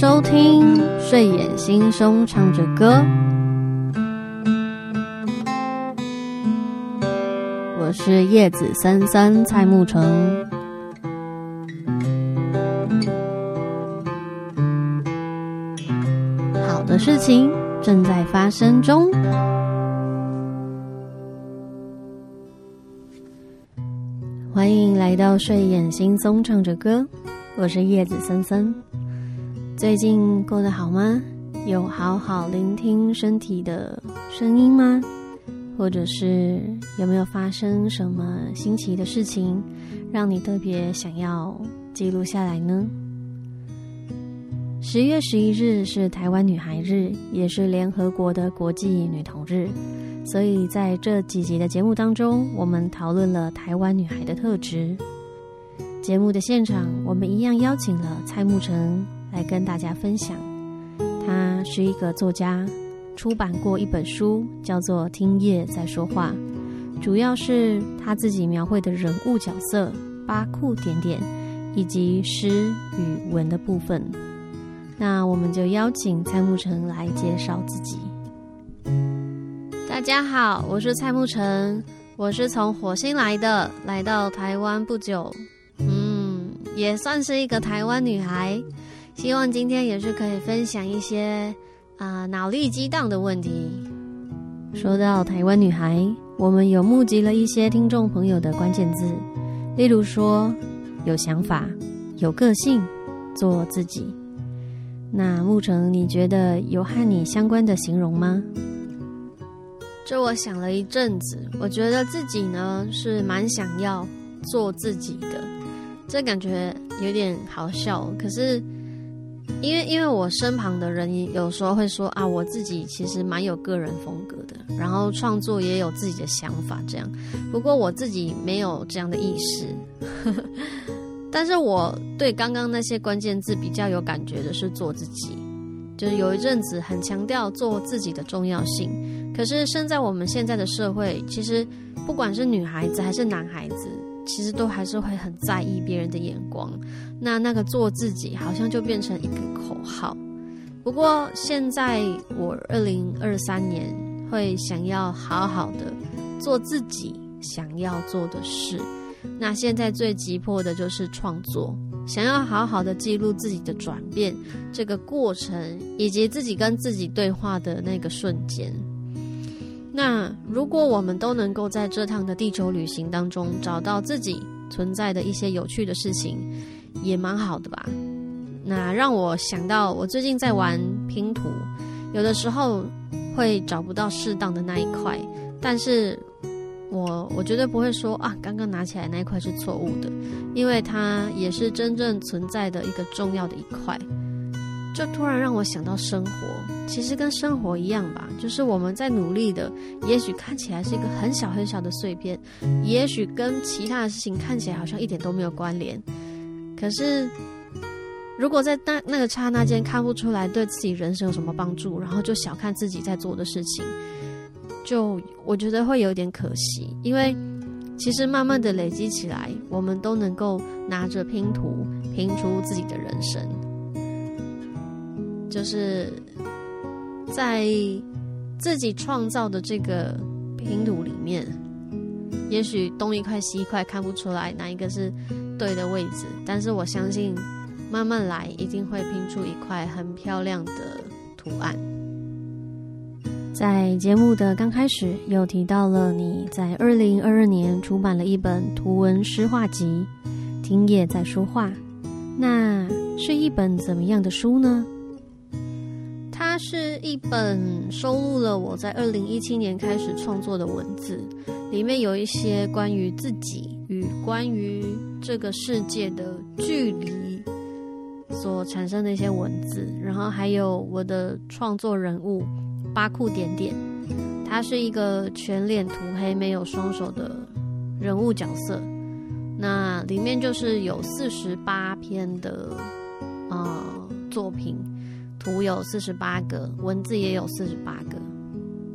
收听睡眼惺忪唱着歌，我是叶子三三蔡沐橙。好的事情正在发生中。欢迎来到睡眼惺忪唱着歌，我是叶子森森。最近过得好吗？有好好聆听身体的声音吗？或者是有没有发生什么新奇的事情，让你特别想要记录下来呢？十月十一日是台湾女孩日，也是联合国的国际女童日，所以在这几集的节目当中，我们讨论了台湾女孩的特质。节目的现场，我们一样邀请了蔡慕成。来跟大家分享，他是一个作家，出版过一本书，叫做《听叶在说话》，主要是他自己描绘的人物角色、巴库点点以及诗与文的部分。那我们就邀请蔡慕成来介绍自己。大家好，我是蔡慕成，我是从火星来的，来到台湾不久，嗯，也算是一个台湾女孩。希望今天也是可以分享一些啊脑力激荡的问题。说到台湾女孩，我们有募集了一些听众朋友的关键字，例如说有想法、有个性、做自己。那沐橙，你觉得有和你相关的形容吗？这我想了一阵子，我觉得自己呢是蛮想要做自己的，这感觉有点好笑，可是。因为因为我身旁的人有时候会说啊，我自己其实蛮有个人风格的，然后创作也有自己的想法这样。不过我自己没有这样的意识。但是我对刚刚那些关键字比较有感觉的是做自己，就是有一阵子很强调做自己的重要性。可是生在我们现在的社会，其实不管是女孩子还是男孩子。其实都还是会很在意别人的眼光，那那个做自己好像就变成一个口号。不过现在我二零二三年会想要好好的做自己想要做的事。那现在最急迫的就是创作，想要好好的记录自己的转变这个过程，以及自己跟自己对话的那个瞬间。那如果我们都能够在这趟的地球旅行当中找到自己存在的一些有趣的事情，也蛮好的吧？那让我想到，我最近在玩拼图，有的时候会找不到适当的那一块，但是我我绝对不会说啊，刚刚拿起来那一块是错误的，因为它也是真正存在的一个重要的一块。就突然让我想到生活，其实跟生活一样吧，就是我们在努力的，也许看起来是一个很小很小的碎片，也许跟其他的事情看起来好像一点都没有关联。可是，如果在那那个刹那间看不出来对自己人生有什么帮助，然后就小看自己在做的事情，就我觉得会有点可惜。因为其实慢慢的累积起来，我们都能够拿着拼图拼出自己的人生。就是在自己创造的这个拼图里面，也许东一块西一块看不出来哪一个是对的位置，但是我相信慢慢来一定会拼出一块很漂亮的图案。在节目的刚开始，又提到了你在二零二二年出版了一本图文诗画集《听叶在说话》，那是一本怎么样的书呢？是一本收录了我在二零一七年开始创作的文字，里面有一些关于自己与关于这个世界的距离所产生的一些文字，然后还有我的创作人物巴库点点，他是一个全脸涂黑、没有双手的人物角色，那里面就是有四十八篇的啊作品。图有四十八个，文字也有四十八个，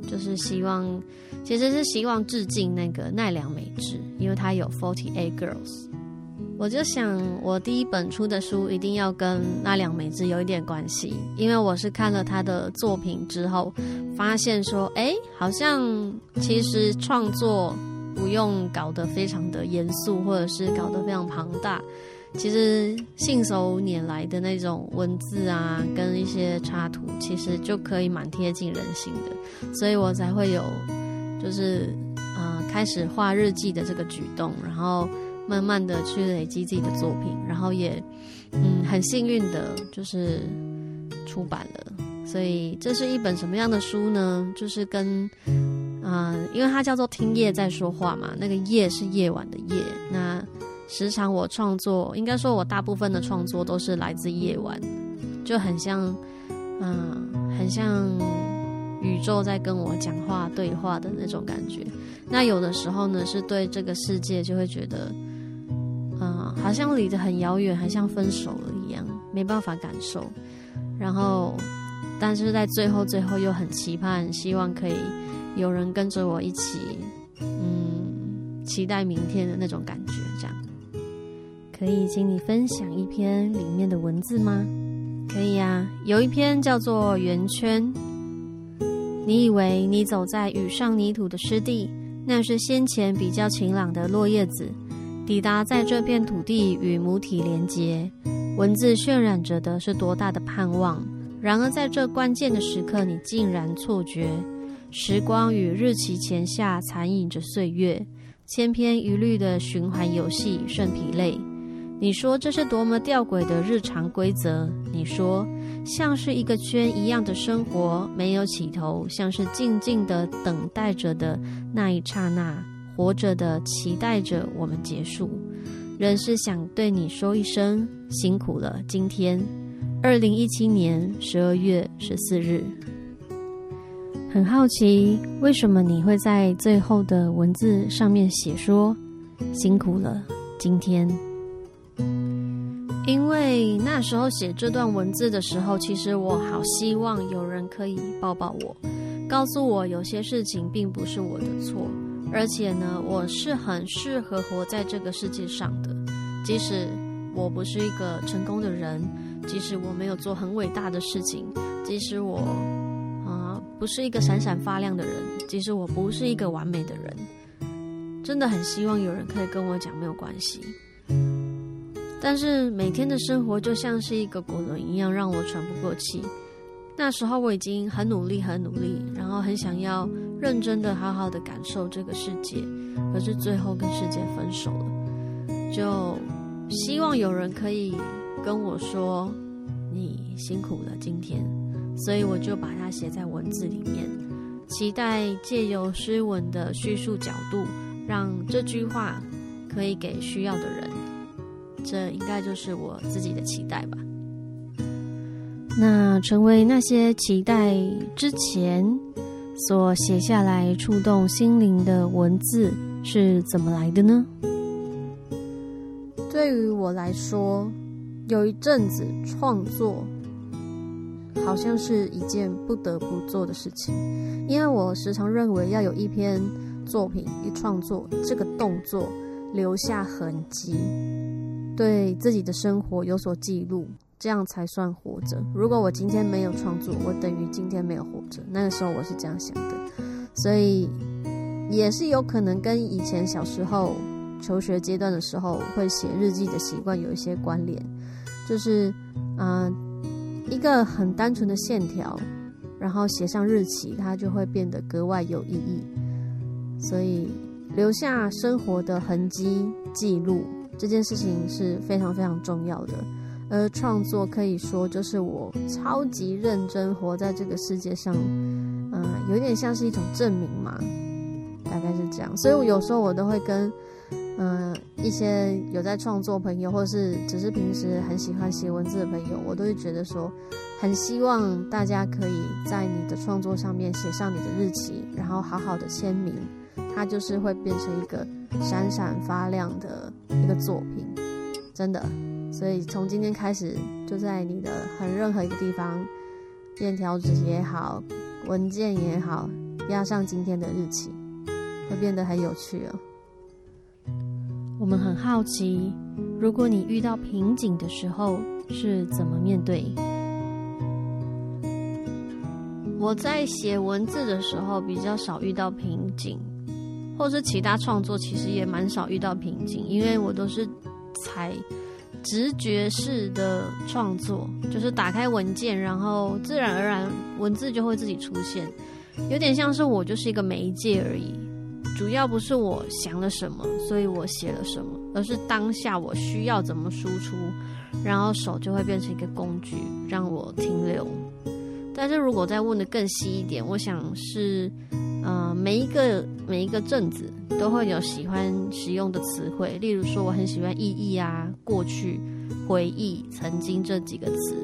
就是希望，其实是希望致敬那个奈良美智，因为她有 Forty Eight Girls。我就想，我第一本出的书一定要跟奈良美智有一点关系，因为我是看了他的作品之后，发现说，哎，好像其实创作不用搞得非常的严肃，或者是搞得非常庞大，其实信手拈来的那种文字啊，跟一些插图，其实就可以蛮贴近人心的，所以我才会有，就是呃，开始画日记的这个举动，然后。慢慢的去累积自己的作品，然后也，嗯，很幸运的，就是出版了。所以这是一本什么样的书呢？就是跟，啊，因为它叫做听夜在说话嘛，那个夜是夜晚的夜。那时常我创作，应该说我大部分的创作都是来自夜晚，就很像，嗯，很像宇宙在跟我讲话对话的那种感觉。那有的时候呢，是对这个世界就会觉得。嗯，好像离得很遥远，还像分手了一样，没办法感受。然后，但是在最后，最后又很期盼，希望可以有人跟着我一起，嗯，期待明天的那种感觉。可以请你分享一篇里面的文字吗？可以呀，有一篇叫做《圆圈》。你以为你走在雨上泥土的湿地，那是先前比较晴朗的落叶子。抵达在这片土地与母体连接，文字渲染着的是多大的盼望。然而在这关键的时刻，你竟然错觉，时光与日期前下残影着岁月，千篇一律的循环游戏甚疲累。你说这是多么吊诡的日常规则？你说像是一个圈一样的生活，没有起头，像是静静的等待着的那一刹那。活着的，期待着我们结束。仍是想对你说一声辛苦了。今天，二零一七年十二月十四日，很好奇为什么你会在最后的文字上面写说辛苦了。今天，因为那时候写这段文字的时候，其实我好希望有人可以抱抱我，告诉我有些事情并不是我的错。而且呢，我是很适合活在这个世界上的。即使我不是一个成功的人，即使我没有做很伟大的事情，即使我啊不是一个闪闪发亮的人，即使我不是一个完美的人，真的很希望有人可以跟我讲没有关系。但是每天的生活就像是一个滚轮一样，让我喘不过气。那时候我已经很努力，很努力，然后很想要认真的、好好的感受这个世界，可是最后跟世界分手了。就希望有人可以跟我说：“你辛苦了，今天。”所以我就把它写在文字里面，期待借由诗文的叙述角度，让这句话可以给需要的人。这应该就是我自己的期待吧。那成为那些期待之前所写下来触动心灵的文字是怎么来的呢？对于我来说，有一阵子创作好像是一件不得不做的事情，因为我时常认为要有一篇作品一创作这个动作留下痕迹，对自己的生活有所记录。这样才算活着。如果我今天没有创作，我等于今天没有活着。那个时候我是这样想的，所以也是有可能跟以前小时候求学阶段的时候会写日记的习惯有一些关联。就是，嗯，一个很单纯的线条，然后写上日期，它就会变得格外有意义。所以留下生活的痕迹记录这件事情是非常非常重要的。而创作可以说就是我超级认真活在这个世界上，嗯，有点像是一种证明嘛，大概是这样。所以我有时候我都会跟，嗯，一些有在创作朋友，或是只是平时很喜欢写文字的朋友，我都会觉得说，很希望大家可以在你的创作上面写上你的日期，然后好好的签名，它就是会变成一个闪闪发亮的一个作品，真的。所以从今天开始，就在你的很任何一个地方，便条纸也好，文件也好，压上今天的日期，会变得很有趣哦。我们很好奇，如果你遇到瓶颈的时候是怎么面对？我在写文字的时候比较少遇到瓶颈，或是其他创作其实也蛮少遇到瓶颈，因为我都是采直觉式的创作，就是打开文件，然后自然而然文字就会自己出现，有点像是我就是一个媒介而已，主要不是我想了什么，所以我写了什么，而是当下我需要怎么输出，然后手就会变成一个工具让我停留。但是如果再问的更细一点，我想是，呃，每一个每一个阵子都会有喜欢使用的词汇，例如说我很喜欢意义啊、过去、回忆、曾经这几个词。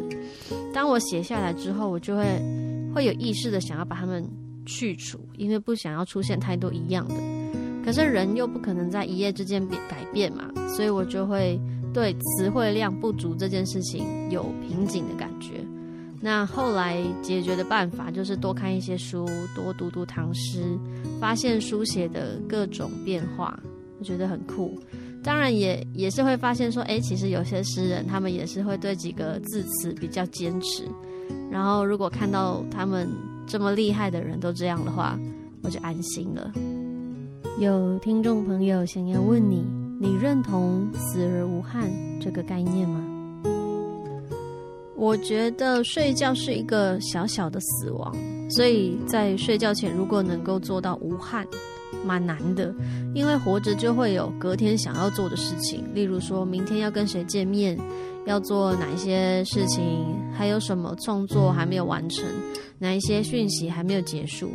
当我写下来之后，我就会会有意识的想要把它们去除，因为不想要出现太多一样的。可是人又不可能在一夜之间变改变嘛，所以我就会对词汇量不足这件事情有瓶颈的感觉。那后来解决的办法就是多看一些书，多读读唐诗，发现书写的各种变化，我觉得很酷。当然也也是会发现说，哎，其实有些诗人他们也是会对几个字词比较坚持。然后如果看到他们这么厉害的人都这样的话，我就安心了。有听众朋友想要问你，你认同“死而无憾”这个概念吗？我觉得睡觉是一个小小的死亡，所以在睡觉前如果能够做到无憾，蛮难的。因为活着就会有隔天想要做的事情，例如说明天要跟谁见面，要做哪一些事情，还有什么创作还没有完成，哪一些讯息还没有结束，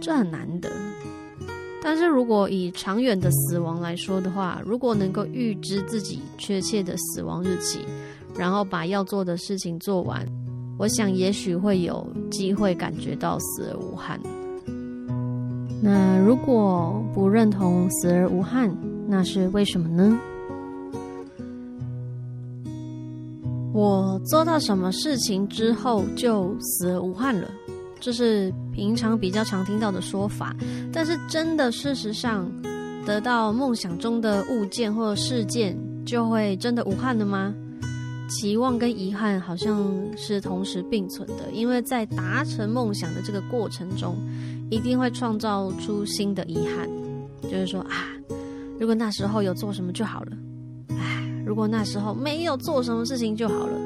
这很难得。但是如果以长远的死亡来说的话，如果能够预知自己确切的死亡日期。然后把要做的事情做完，我想也许会有机会感觉到死而无憾。那如果不认同死而无憾，那是为什么呢？我做到什么事情之后就死而无憾了，这是平常比较常听到的说法。但是真的，事实上得到梦想中的物件或事件，就会真的无憾了吗？期望跟遗憾好像是同时并存的，因为在达成梦想的这个过程中，一定会创造出新的遗憾。就是说啊，如果那时候有做什么就好了，唉，如果那时候没有做什么事情就好了。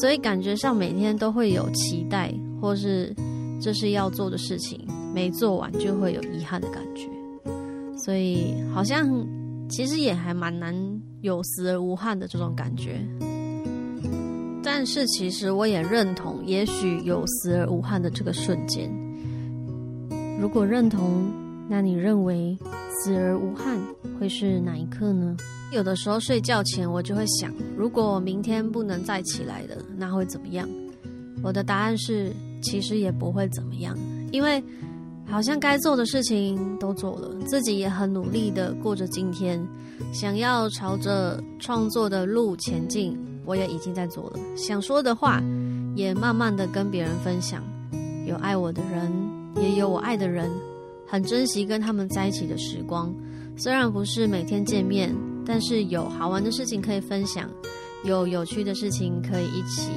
所以感觉上每天都会有期待，或是这是要做的事情没做完就会有遗憾的感觉。所以好像其实也还蛮难有死而无憾的这种感觉。但是其实我也认同，也许有死而无憾的这个瞬间。如果认同，那你认为死而无憾会是哪一刻呢？有的时候睡觉前我就会想，如果明天不能再起来的，那会怎么样？我的答案是，其实也不会怎么样，因为好像该做的事情都做了，自己也很努力的过着今天，想要朝着创作的路前进。我也已经在做了，想说的话也慢慢的跟别人分享。有爱我的人，也有我爱的人，很珍惜跟他们在一起的时光。虽然不是每天见面，但是有好玩的事情可以分享，有有趣的事情可以一起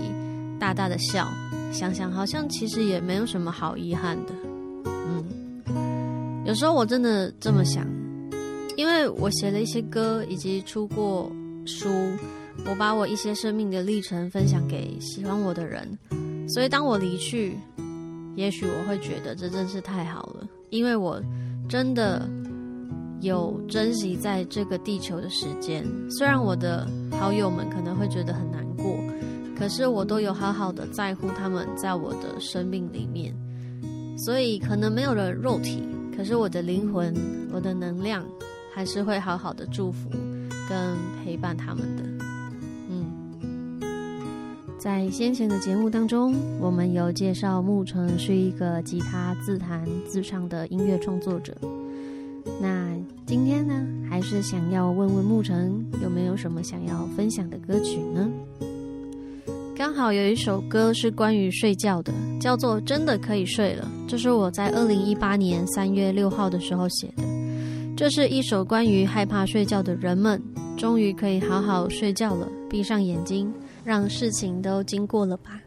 大大的笑。想想好像其实也没有什么好遗憾的。嗯，有时候我真的这么想，因为我写了一些歌，以及出过书。我把我一些生命的历程分享给喜欢我的人，所以当我离去，也许我会觉得这真是太好了，因为我真的有珍惜在这个地球的时间。虽然我的好友们可能会觉得很难过，可是我都有好好的在乎他们在我的生命里面。所以可能没有了肉体，可是我的灵魂、我的能量还是会好好的祝福跟陪伴他们的。在先前的节目当中，我们有介绍牧城是一个吉他自弹自唱的音乐创作者。那今天呢，还是想要问问牧城有没有什么想要分享的歌曲呢？刚好有一首歌是关于睡觉的，叫做《真的可以睡了》，这是我在二零一八年三月六号的时候写的。这是一首关于害怕睡觉的人们终于可以好好睡觉了，闭上眼睛，让事情都经过了吧。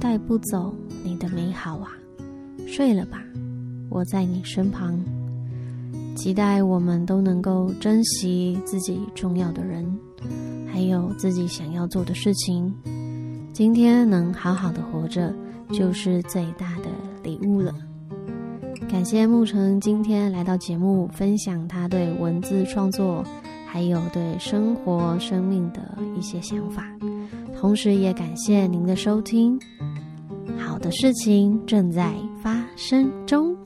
带不走你的美好啊！睡了吧，我在你身旁。期待我们都能够珍惜自己重要的人，还有自己想要做的事情。今天能好好的活着，就是最大的礼物了。感谢沐橙今天来到节目，分享他对文字创作。还有对生活、生命的一些想法，同时也感谢您的收听。好的事情正在发生中。